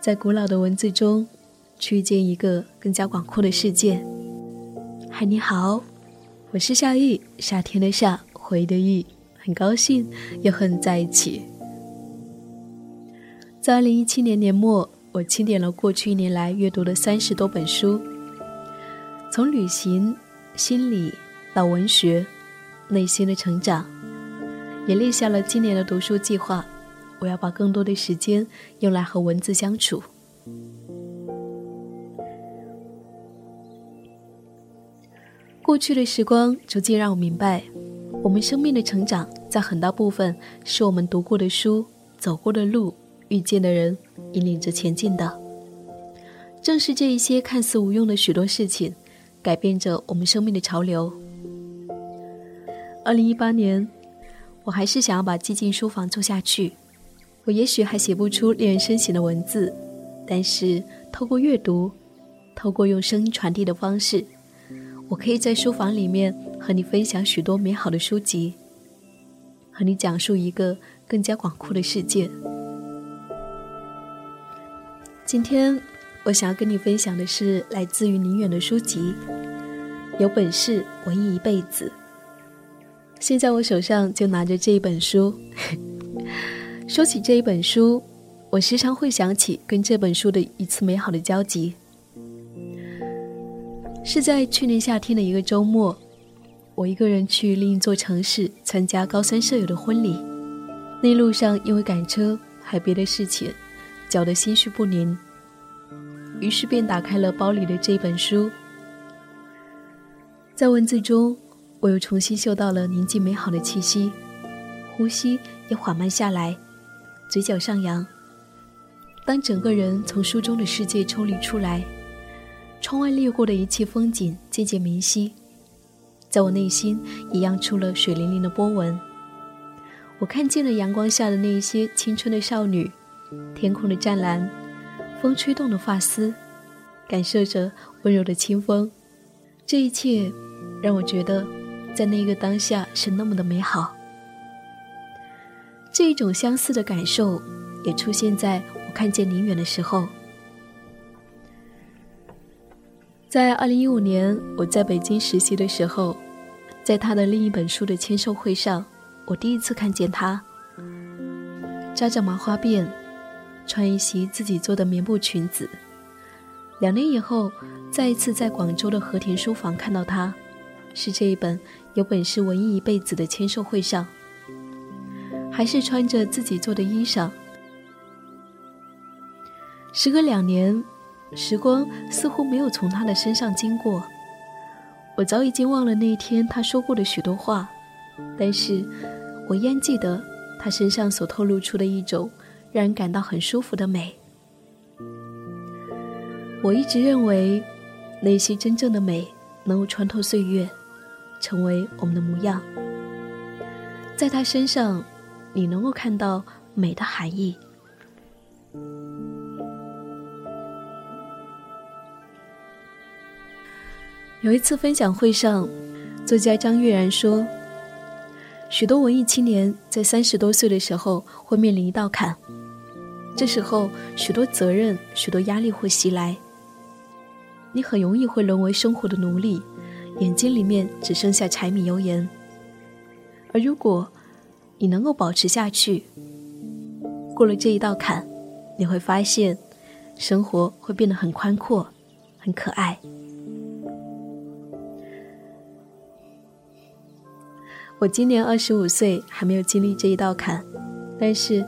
在古老的文字中，去遇见一个更加广阔的世界。嗨，你好，我是夏玉，夏天的夏，回忆的玉，很高兴又和你在一起。在二零一七年年末，我清点了过去一年来阅读的三十多本书，从旅行、心理到文学、内心的成长，也列下了今年的读书计划。我要把更多的时间用来和文字相处。过去的时光逐渐让我明白，我们生命的成长在很大部分是我们读过的书、走过的路、遇见的人引领着前进的。正是这一些看似无用的许多事情，改变着我们生命的潮流。二零一八年，我还是想要把寂静书房做下去。我也许还写不出令人深省的文字，但是透过阅读，透过用声音传递的方式，我可以在书房里面和你分享许多美好的书籍，和你讲述一个更加广阔的世界。今天我想要跟你分享的是来自于宁远的书籍，《有本事文艺一辈子》。现在我手上就拿着这一本书。说起这一本书，我时常会想起跟这本书的一次美好的交集。是在去年夏天的一个周末，我一个人去另一座城市参加高三舍友的婚礼。那路上因为赶车还别的事情，搅得心绪不宁。于是便打开了包里的这一本书，在文字中，我又重新嗅到了宁静美好的气息，呼吸也缓慢下来。嘴角上扬。当整个人从书中的世界抽离出来，窗外掠过的一切风景渐渐明晰，在我内心也漾出了水灵灵的波纹。我看见了阳光下的那一些青春的少女，天空的湛蓝，风吹动的发丝，感受着温柔的清风。这一切让我觉得，在那个当下是那么的美好。这一种相似的感受，也出现在我看见宁远的时候。在二零一五年，我在北京实习的时候，在他的另一本书的签售会上，我第一次看见他，扎着麻花辫，穿一袭自己做的棉布裙子。两年以后，再一次在广州的和田书房看到他，是这一本《有本事文艺一辈子》的签售会上。还是穿着自己做的衣裳。时隔两年，时光似乎没有从他的身上经过。我早已经忘了那一天他说过的许多话，但是我依然记得他身上所透露出的一种让人感到很舒服的美。我一直认为，那些真正的美能够穿透岁月，成为我们的模样。在他身上。你能够看到美的含义。有一次分享会上，作家张悦然说：“许多文艺青年在三十多岁的时候会面临一道坎，这时候许多责任、许多压力会袭来，你很容易会沦为生活的奴隶，眼睛里面只剩下柴米油盐。而如果……”你能够保持下去，过了这一道坎，你会发现，生活会变得很宽阔，很可爱。我今年二十五岁，还没有经历这一道坎，但是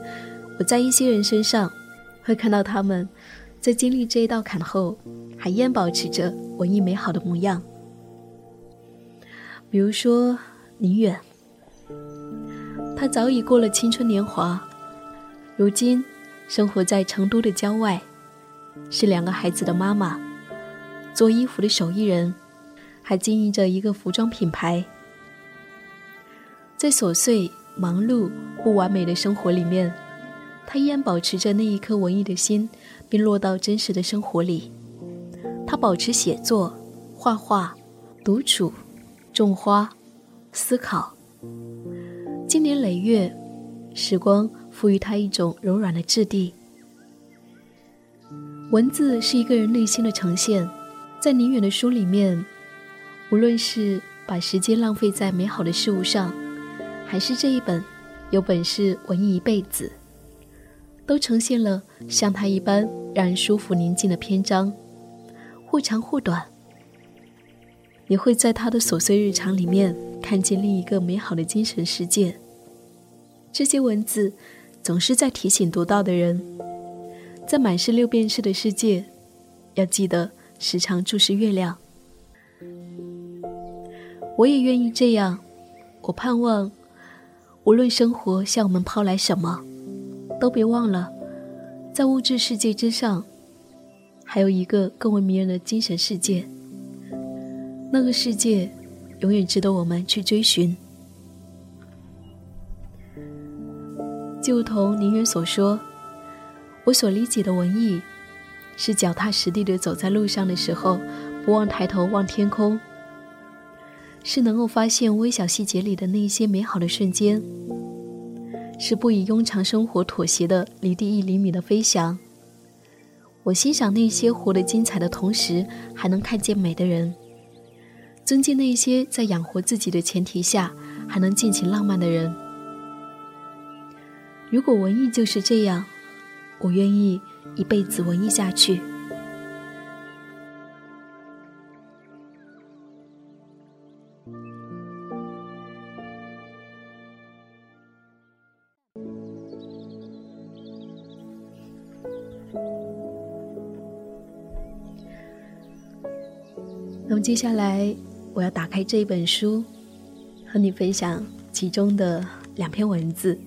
我在一些人身上，会看到他们在经历这一道坎后，还依然保持着文艺美好的模样。比如说宁远。她早已过了青春年华，如今生活在成都的郊外，是两个孩子的妈妈，做衣服的手艺人，还经营着一个服装品牌。在琐碎、忙碌、不完美的生活里面，她依然保持着那一颗文艺的心，并落到真实的生活里。她保持写作、画画、独处、种花、思考。经年累月，时光赋予他一种柔软的质地。文字是一个人内心的呈现，在宁远的书里面，无论是把时间浪费在美好的事物上，还是这一本有本事文艺一辈子，都呈现了像他一般让人舒服宁静的篇章，或长或短。你会在他的琐碎日常里面。看见另一个美好的精神世界。这些文字总是在提醒读到的人，在满是六便士的世界，要记得时常注视月亮。我也愿意这样。我盼望，无论生活向我们抛来什么，都别忘了，在物质世界之上，还有一个更为迷人的精神世界。那个世界。永远值得我们去追寻。就如同宁远所说，我所理解的文艺，是脚踏实地的走在路上的时候，不忘抬头望天空，是能够发现微小细节里的那些美好的瞬间，是不以庸常生活妥协的离地一厘米的飞翔。我欣赏那些活得精彩的同时，还能看见美的人。尊敬那些在养活自己的前提下还能尽情浪漫的人。如果文艺就是这样，我愿意一辈子文艺下去。那么接下来。我要打开这一本书，和你分享其中的两篇文字。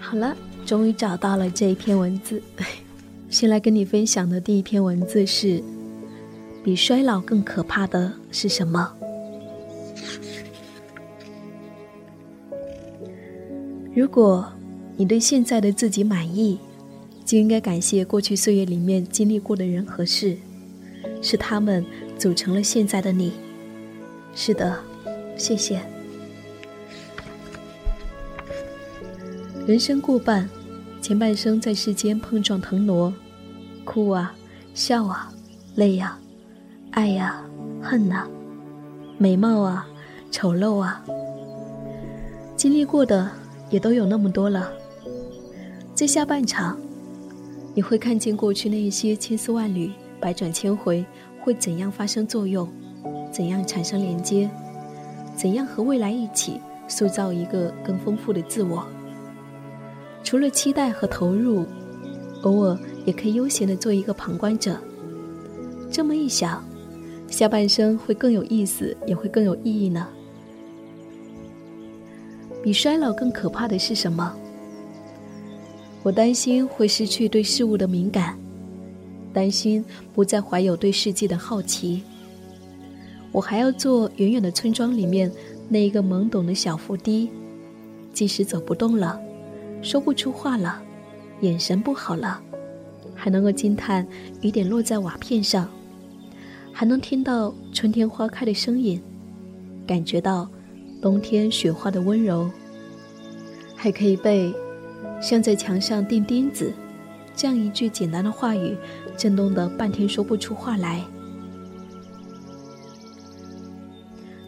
好了，终于找到了这一篇文字。先来跟你分享的第一篇文字是：比衰老更可怕的是什么？如果你对现在的自己满意，就应该感谢过去岁月里面经历过的人和事，是他们组成了现在的你。是的，谢谢。人生过半，前半生在世间碰撞腾挪，哭啊，笑啊，累呀，爱呀，恨呐，美貌啊，丑陋啊，经历过的。也都有那么多了，在下半场，你会看见过去那一些千丝万缕、百转千回会怎样发生作用，怎样产生连接，怎样和未来一起塑造一个更丰富的自我。除了期待和投入，偶尔也可以悠闲的做一个旁观者。这么一想，下半生会更有意思，也会更有意义呢。比衰老更可怕的是什么？我担心会失去对事物的敏感，担心不再怀有对世界的好奇。我还要做远远的村庄里面那一个懵懂的小伏低，即使走不动了，说不出话了，眼神不好了，还能够惊叹雨点落在瓦片上，还能听到春天花开的声音，感觉到。冬天雪花的温柔，还可以被像在墙上钉钉子这样一句简单的话语震动的半天说不出话来。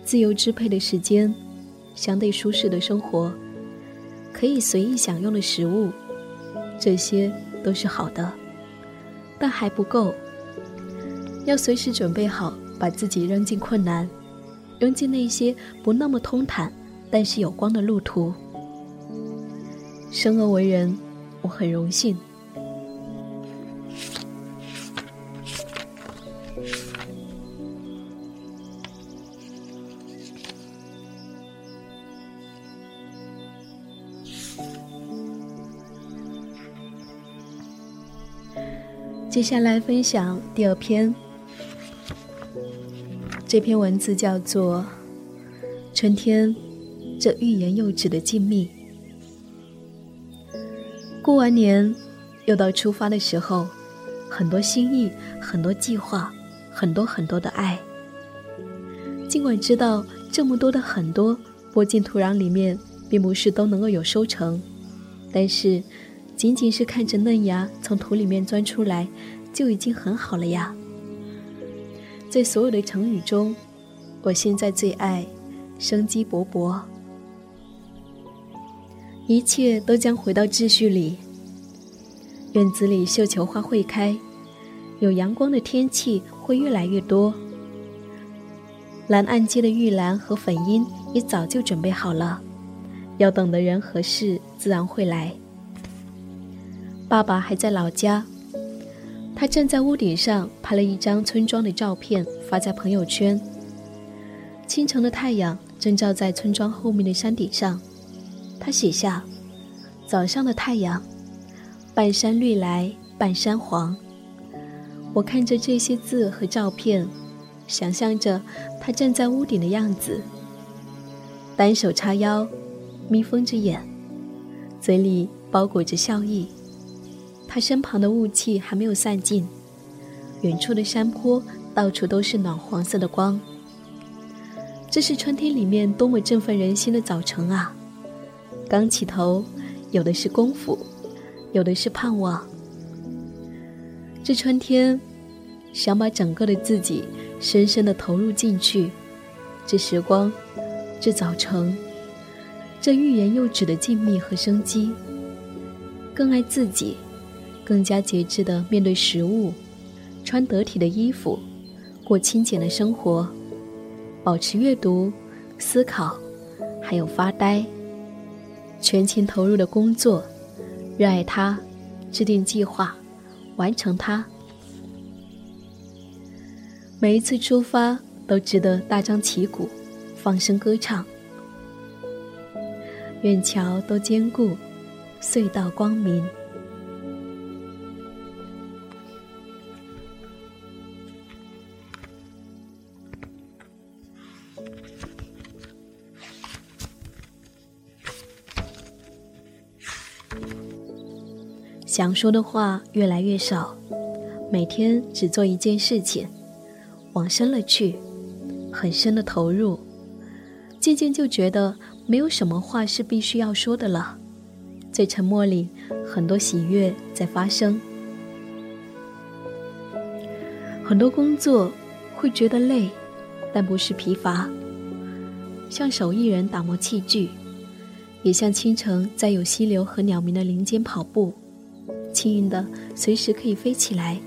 自由支配的时间，相对舒适的生活，可以随意享用的食物，这些都是好的，但还不够。要随时准备好把自己扔进困难。扔进那些不那么通坦，但是有光的路途。生而为人，我很荣幸。接下来分享第二篇。这篇文字叫做《春天这欲言又止的静谧。过完年，又到出发的时候，很多心意，很多计划，很多很多的爱。尽管知道这么多的很多播进土壤里面，并不是都能够有收成，但是，仅仅是看着嫩芽从土里面钻出来，就已经很好了呀。在所有的成语中，我现在最爱生机勃勃。一切都将回到秩序里。院子里绣球花会开，有阳光的天气会越来越多。蓝暗街的玉兰和粉樱也早就准备好了，要等的人和事自然会来。爸爸还在老家，他站在屋顶上拍了一张村庄的照片发在朋友圈。清晨的太阳正照在村庄后面的山顶上。他写下：“早上的太阳，半山绿来半山黄。”我看着这些字和照片，想象着他站在屋顶的样子，单手叉腰，眯缝着眼，嘴里包裹着笑意。他身旁的雾气还没有散尽，远处的山坡到处都是暖黄色的光。这是春天里面多么振奋人心的早晨啊！刚起头，有的是功夫，有的是盼望。这春天，想把整个的自己深深的投入进去。这时光，这早晨，这欲言又止的静谧和生机。更爱自己，更加节制的面对食物，穿得体的衣服，过清简的生活，保持阅读、思考，还有发呆。全情投入的工作，热爱它，制定计划，完成它。每一次出发都值得大张旗鼓，放声歌唱。愿桥都坚固，隧道光明。想说的话越来越少，每天只做一件事情，往深了去，很深的投入，渐渐就觉得没有什么话是必须要说的了。在沉默里，很多喜悦在发生。很多工作会觉得累，但不是疲乏，像手艺人打磨器具，也像清晨在有溪流和鸟鸣的林间跑步。轻盈的，随时可以飞起来。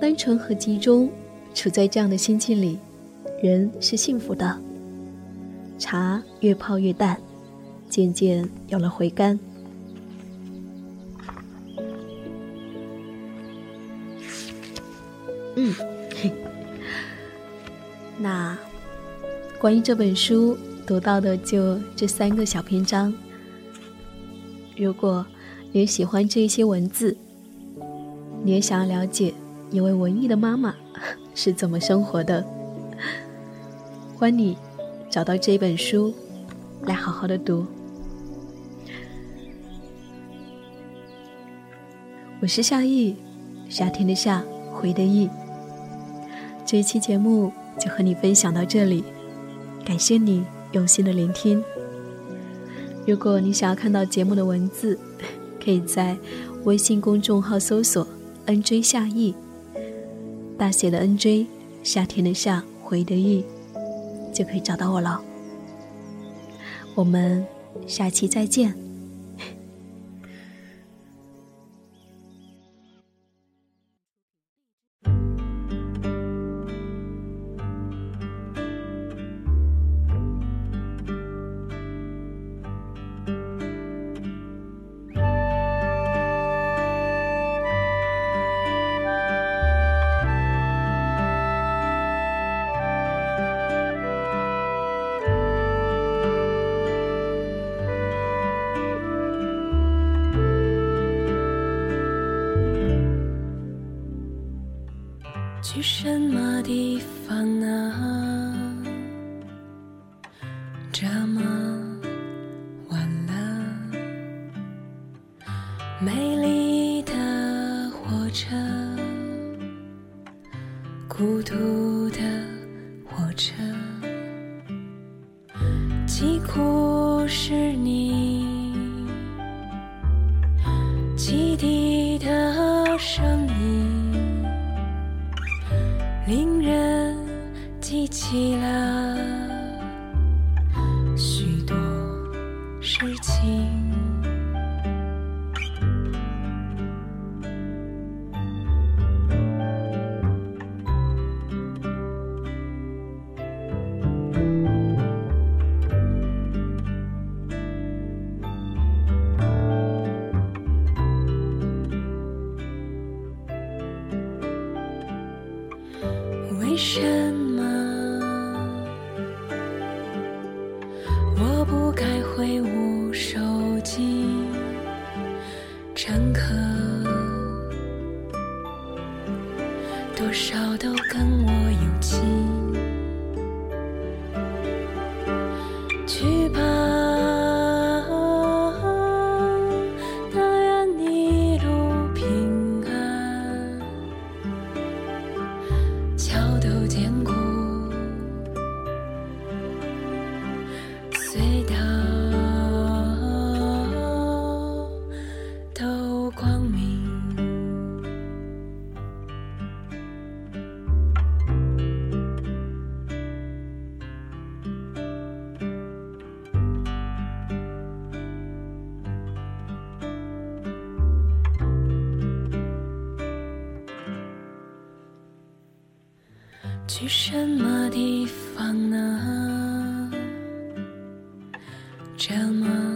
单纯和集中，处在这样的心境里，人是幸福的。茶越泡越淡，渐渐有了回甘。嗯，那关于这本书读到的就这三个小篇章。如果。也喜欢这一些文字，你也想要了解一位文艺的妈妈 是怎么生活的。欢迎你找到这本书来好好的读。我是夏意，夏天的夏，回的意。这一期节目就和你分享到这里，感谢你用心的聆听。如果你想要看到节目的文字。可以在微信公众号搜索 “nj 夏意”，大写的 “nj”，夏天的夏，回的意，就可以找到我了。我们下期再见。孤的火车，疾苦是你。汽笛的声音，令人记起了为什么地方呢？这么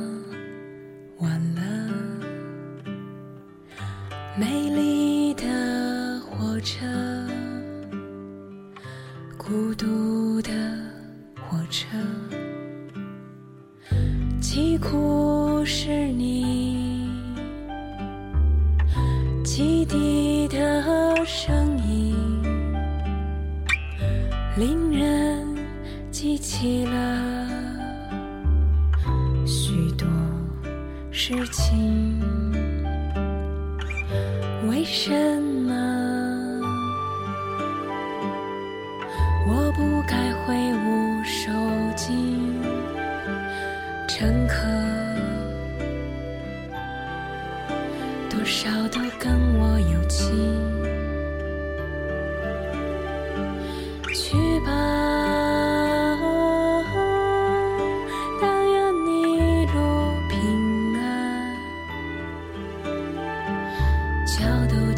许多事情，为什么我不该挥舞手巾？乘客多少都跟我有情。桥头